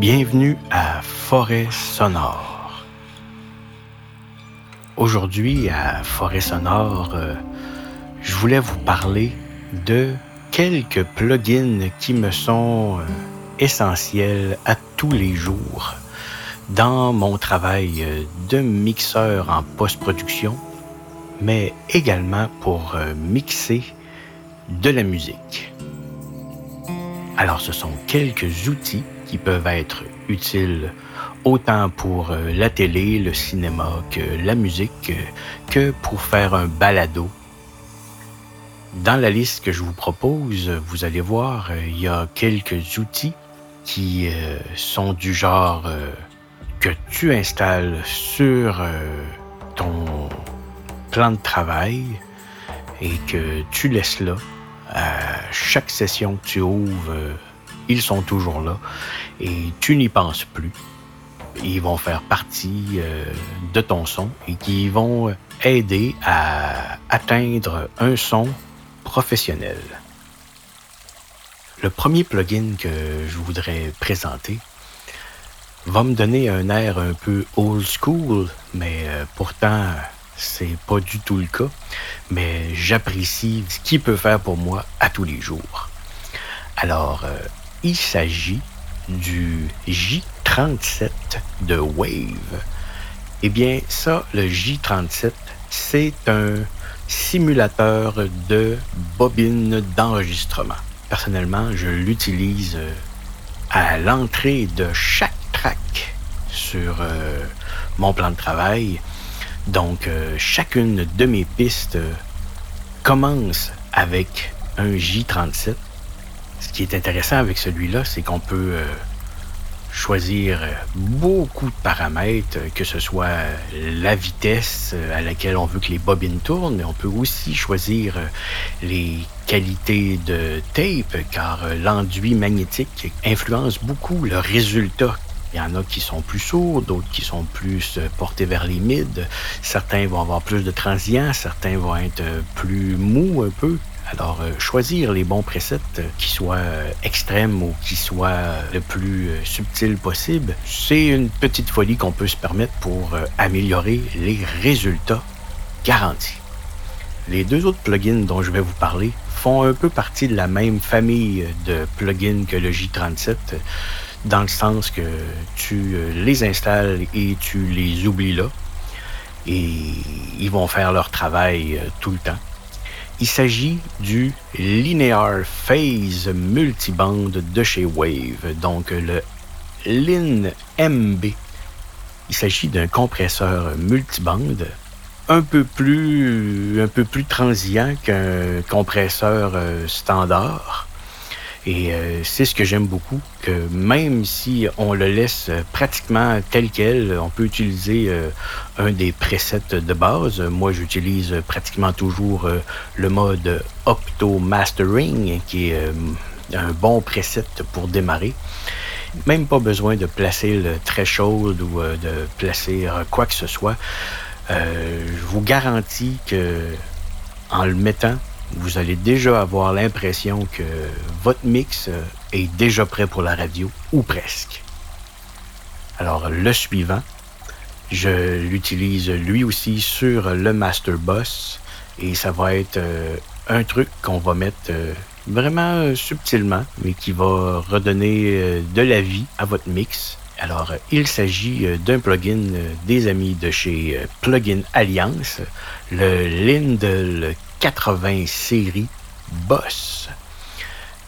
Bienvenue à Forêt Sonore. Aujourd'hui, à Forêt Sonore, euh, je voulais vous parler de quelques plugins qui me sont euh, essentiels à tous les jours dans mon travail euh, de mixeur en post-production, mais également pour mixer de la musique. Alors, ce sont quelques outils qui peuvent être utiles autant pour euh, la télé, le cinéma que la musique, que pour faire un balado. Dans la liste que je vous propose, vous allez voir, euh, il y a quelques outils qui euh, sont du genre que tu installes sur ton plan de travail et que tu laisses là. À chaque session que tu ouvres, ils sont toujours là et tu n'y penses plus. Ils vont faire partie euh, de ton son et qui vont aider à atteindre un son professionnel. Le premier plugin que je voudrais présenter va me donner un air un peu old school, mais euh, pourtant c'est pas du tout le cas. Mais j'apprécie ce qu'il peut faire pour moi à tous les jours. Alors, euh, il s'agit du J37 de Wave. Eh bien, ça, le J37, c'est un simulateur de bobine d'enregistrement. Personnellement, je l'utilise euh, à l'entrée de chaque track sur euh, mon plan de travail. Donc, euh, chacune de mes pistes commence avec un J37 ce qui est intéressant avec celui-là, c'est qu'on peut euh, choisir beaucoup de paramètres, que ce soit la vitesse euh, à laquelle on veut que les bobines tournent, mais on peut aussi choisir euh, les qualités de tape, car l'enduit magnétique influence beaucoup le résultat il y en a qui sont plus sourds, d'autres qui sont plus portés vers les mids. Certains vont avoir plus de transients, certains vont être plus mous un peu. Alors, euh, choisir les bons préceptes qui soient euh, extrêmes ou qui soient le plus euh, subtil possible, c'est une petite folie qu'on peut se permettre pour améliorer les résultats garantis. Les deux autres plugins dont je vais vous parler font un peu partie de la même famille de plugins que le J37, dans le sens que tu les installes et tu les oublies là, et ils vont faire leur travail tout le temps. Il s'agit du Linear Phase Multiband de chez Wave, donc le LIN MB. Il s'agit d'un compresseur multiband un peu plus, un peu plus transient qu'un compresseur euh, standard. Et euh, c'est ce que j'aime beaucoup, que même si on le laisse pratiquement tel quel, on peut utiliser euh, un des presets de base. Moi, j'utilise pratiquement toujours euh, le mode Opto Mastering, qui est un bon preset pour démarrer. Même pas besoin de placer le threshold ou de placer quoi que ce soit. je vous garantis que en le mettant vous allez déjà avoir l'impression que votre mix euh, est déjà prêt pour la radio, ou presque. Alors, le suivant, je l'utilise lui aussi sur le Master Boss, et ça va être euh, un truc qu'on va mettre euh, vraiment subtilement, mais qui va redonner de la vie à votre mix. Alors, il s'agit d'un plugin des amis de chez Plugin Alliance, le Lindel 80 séries boss.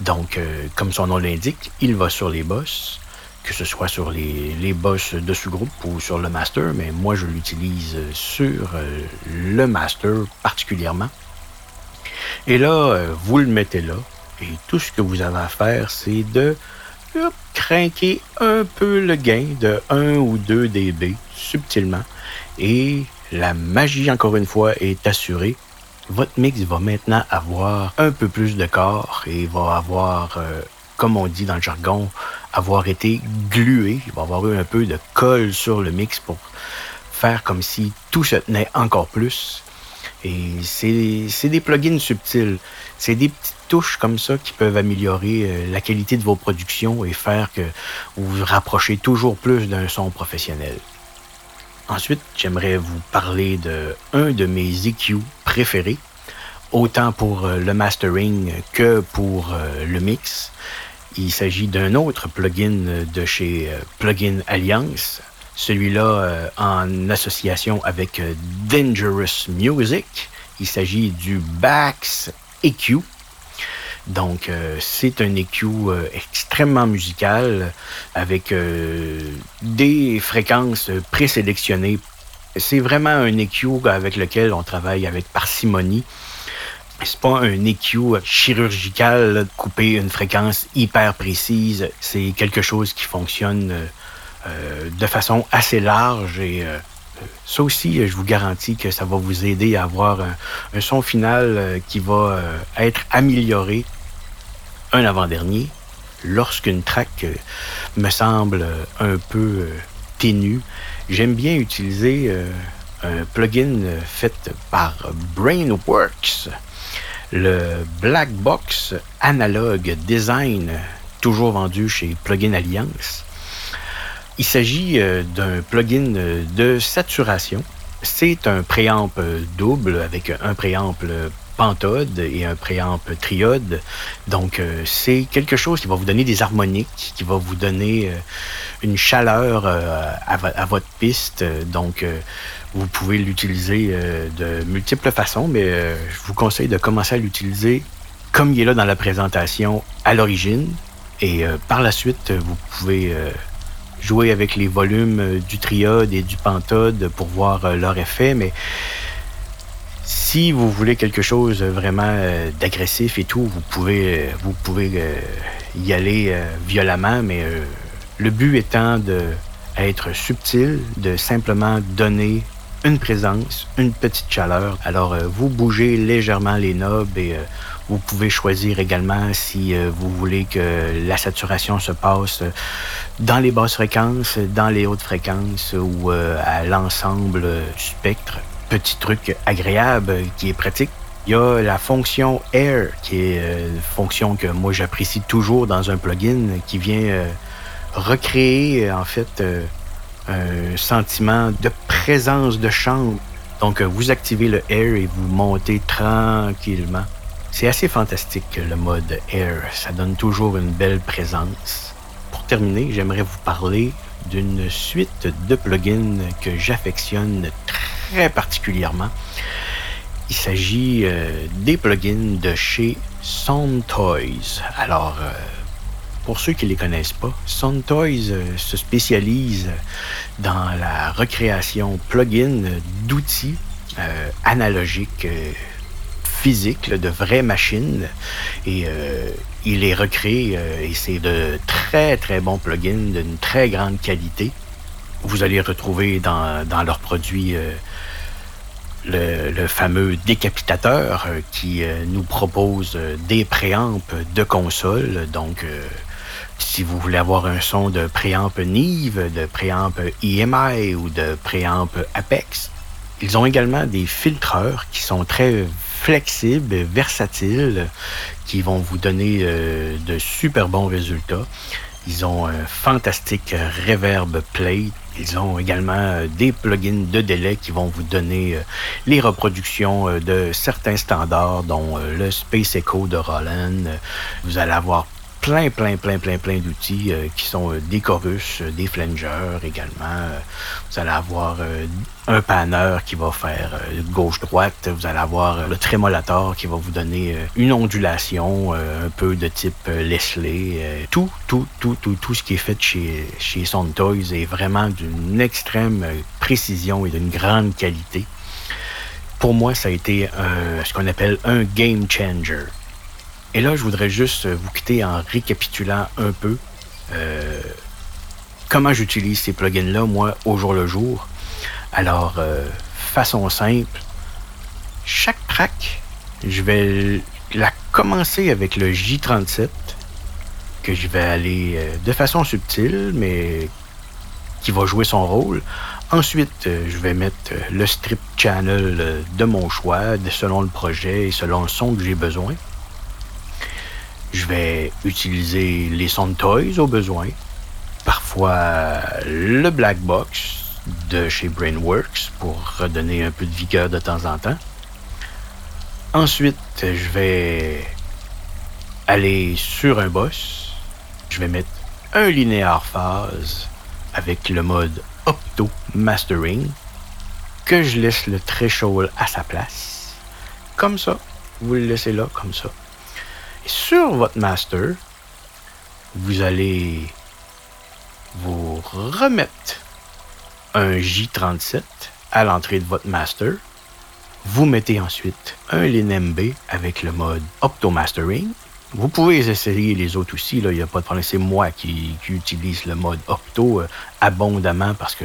Donc, euh, comme son nom l'indique, il va sur les boss, que ce soit sur les, boss de sous-groupe ou sur le master, mais moi je l'utilise sur euh, le master particulièrement. Et là, euh, vous le mettez là, et tout ce que vous avez à faire, c'est de craquer un peu le gain de 1 ou 2 dB subtilement. Et la magie, encore une fois, est assurée votre mix va maintenant avoir un peu plus de corps et va avoir, euh, comme on dit dans le jargon, avoir été glué. Il va avoir eu un peu de colle sur le mix pour faire comme si tout se tenait encore plus. Et c'est des plugins subtils. C'est des petites touches comme ça qui peuvent améliorer euh, la qualité de vos productions et faire que vous vous rapprochez toujours plus d'un son professionnel. Ensuite, j'aimerais vous parler de un de mes EQ préférés, autant pour euh, le mastering que pour euh, le mix. Il s'agit d'un autre plugin de chez Plugin Alliance, celui-là euh, en association avec euh, Dangerous Music. Il s'agit du Bax EQ. Donc, euh, c'est un EQ extrêmement musical avec des fréquences présélectionnées. C'est vraiment un EQ avec lequel on travaille avec parcimonie. C'est pas un EQ chirurgical, couper une fréquence hyper précise. C'est quelque chose qui fonctionne euh, de façon assez large et euh, ça aussi, je vous garantis que ça va vous aider à avoir un, son final euh, qui va être amélioré. Un avant-dernier, lorsqu'une track me semble un peu ténue, j'aime bien utiliser un plugin fait par Brainworks, le Black Box Analog Design, toujours vendu chez Plugin Alliance. Il s'agit euh, d'un plugin euh, de saturation. C'est un préamp euh, double avec un préamp pentode et un préamp triode. Donc, c'est quelque chose qui va vous donner des harmoniques, qui va vous donner une chaleur à, votre piste. Donc, vous pouvez l'utiliser de multiples façons, mais je vous conseille de commencer à l'utiliser comme il est là dans la présentation à l'origine. Et par la suite, vous pouvez jouer avec les volumes euh, du triode et du pentode pour voir euh, leur effet, mais si vous voulez quelque chose vraiment euh, d'agressif et tout, vous pouvez, vous pouvez y aller violemment, mais le but étant de être subtil, de simplement donner une présence, une petite chaleur. Alors, vous bougez légèrement les knobs et vous pouvez choisir également si euh, vous voulez que la saturation se passe dans les basses fréquences, dans les hautes fréquences ou euh, à l'ensemble du spectre. Petit truc agréable qui est pratique. Il y a la fonction Air, qui est euh, une fonction que moi j'apprécie toujours dans un plugin, qui vient recréer en fait un sentiment de présence de chambre. Donc vous activez le Air et vous montez tranquillement c'est assez fantastique le mode Air. Ça donne toujours une belle présence. Pour terminer, j'aimerais vous parler d'une suite de plugins que j'affectionne très particulièrement. Il s'agit euh, des plugins de chez Soundtoys. Alors, euh, pour ceux qui ne les connaissent pas, Soundtoys euh, se spécialise dans la recréation plugin d'outils analogiques physique, de vraies machines. Et euh, il les recrée euh, et c'est de très très bons plugins d'une très grande qualité. Vous allez retrouver dans, dans leurs produits euh, le, fameux décapitateur qui nous propose des préampes de console. Donc, si vous voulez avoir un son de préamp Nive, de préamp EMI ou de préamp Apex, ils ont également des filtreurs qui sont très flexibles, versatiles, qui vont vous donner euh, de super bons résultats. Ils ont un fantastique reverb plate. Ils ont également euh, des plugins de délai qui vont vous donner euh, les reproductions de certains standards, dont le Space Echo de Roland. Vous allez avoir plein, plein, plein, plein, plein d'outils euh, qui sont euh, des chorus, euh, des flangers également. vous allez avoir un panneur qui va faire gauche-droite. Vous allez avoir le trémolator qui va vous donner une ondulation un peu de type Leslie. tout, tout, tout, tout, tout ce qui est fait chez, chez Toys est vraiment d'une extrême précision et d'une grande qualité. Pour moi, ça a été ce qu'on appelle un game changer. Et là, je voudrais juste vous quitter en récapitulant un peu euh, comment j'utilise ces plugins-là, moi, au jour le jour. Alors, euh, façon simple, chaque track, je vais la commencer avec le J37, que je vais aller euh, de façon subtile, mais qui va jouer son rôle. Ensuite, je vais mettre le strip channel de mon choix, selon le projet et selon le son que j'ai besoin. Je vais utiliser les Sound Toys au besoin. Parfois le Black Box de chez Brainworks pour redonner un peu de vigueur de temps en temps. Ensuite, je vais aller sur un boss. Je vais mettre un linéaire phase avec le mode Opto Mastering que je laisse le threshold à sa place. Comme ça. Vous le laissez là, comme ça. Et sur votre master, vous allez vous remettre un J37 à l'entrée de votre master. Vous mettez ensuite un LinMB avec le mode Opto Mastering. Vous pouvez essayer les autres aussi, il n'y a pas de problème. C'est moi qui, utilise le mode Opto euh, abondamment parce que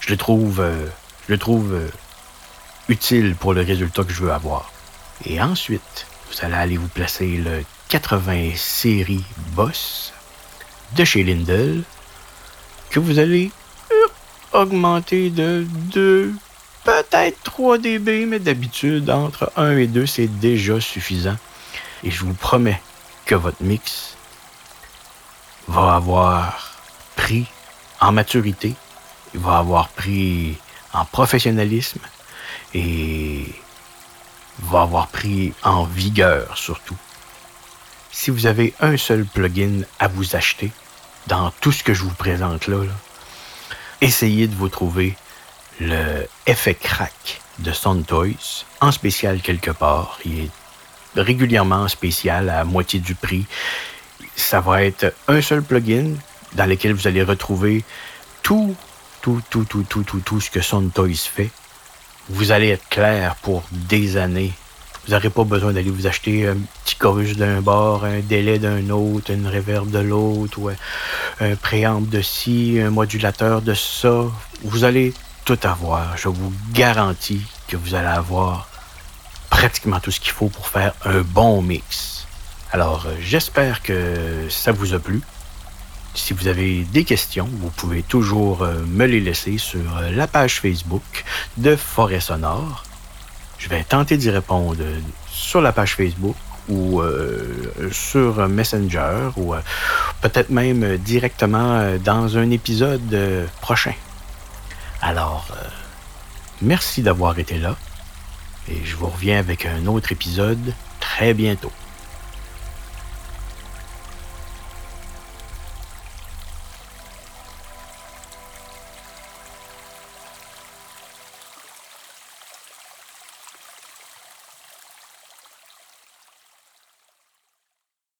je le trouve, euh, je le trouve euh, utile pour le résultat que je veux avoir. Et ensuite, vous allez aller vous placer le 80 série Boss de chez Lindell que vous allez augmenter de 2, peut-être 3 dB, mais d'habitude, entre 1 et 2, c'est déjà suffisant. Et je vous promets que votre mix va avoir pris en maturité, il va avoir pris en professionnalisme et va avoir pris en vigueur surtout. Si vous avez un seul plugin à vous acheter dans tout ce que je vous présente là, essayez de vous trouver le effet crack de Sound Toys en spécial quelque part. Il est régulièrement spécial à moitié du prix. Ça va être un seul plugin dans lequel vous allez retrouver tout, tout, tout, tout, tout, tout, tout ce que Sound Toys fait vous allez être clair pour des années. Vous n'aurez pas besoin d'aller vous acheter un petit chorus d'un bord, un délai d'un autre, une réverb de l'autre, ou un préamble de ci, un modulateur de ça. Vous allez tout avoir. Je vous garantis que vous allez avoir pratiquement tout ce qu'il faut pour faire un bon mix. Alors, j'espère que ça vous a plu. Si vous avez des questions, vous pouvez toujours euh, me les laisser sur euh, la page Facebook de Forêt Sonore. Je vais tenter d'y répondre sur la page Facebook ou euh, sur Messenger ou peut-être même directement dans un épisode prochain. Alors, merci d'avoir été là et je vous reviens avec un autre épisode très bientôt.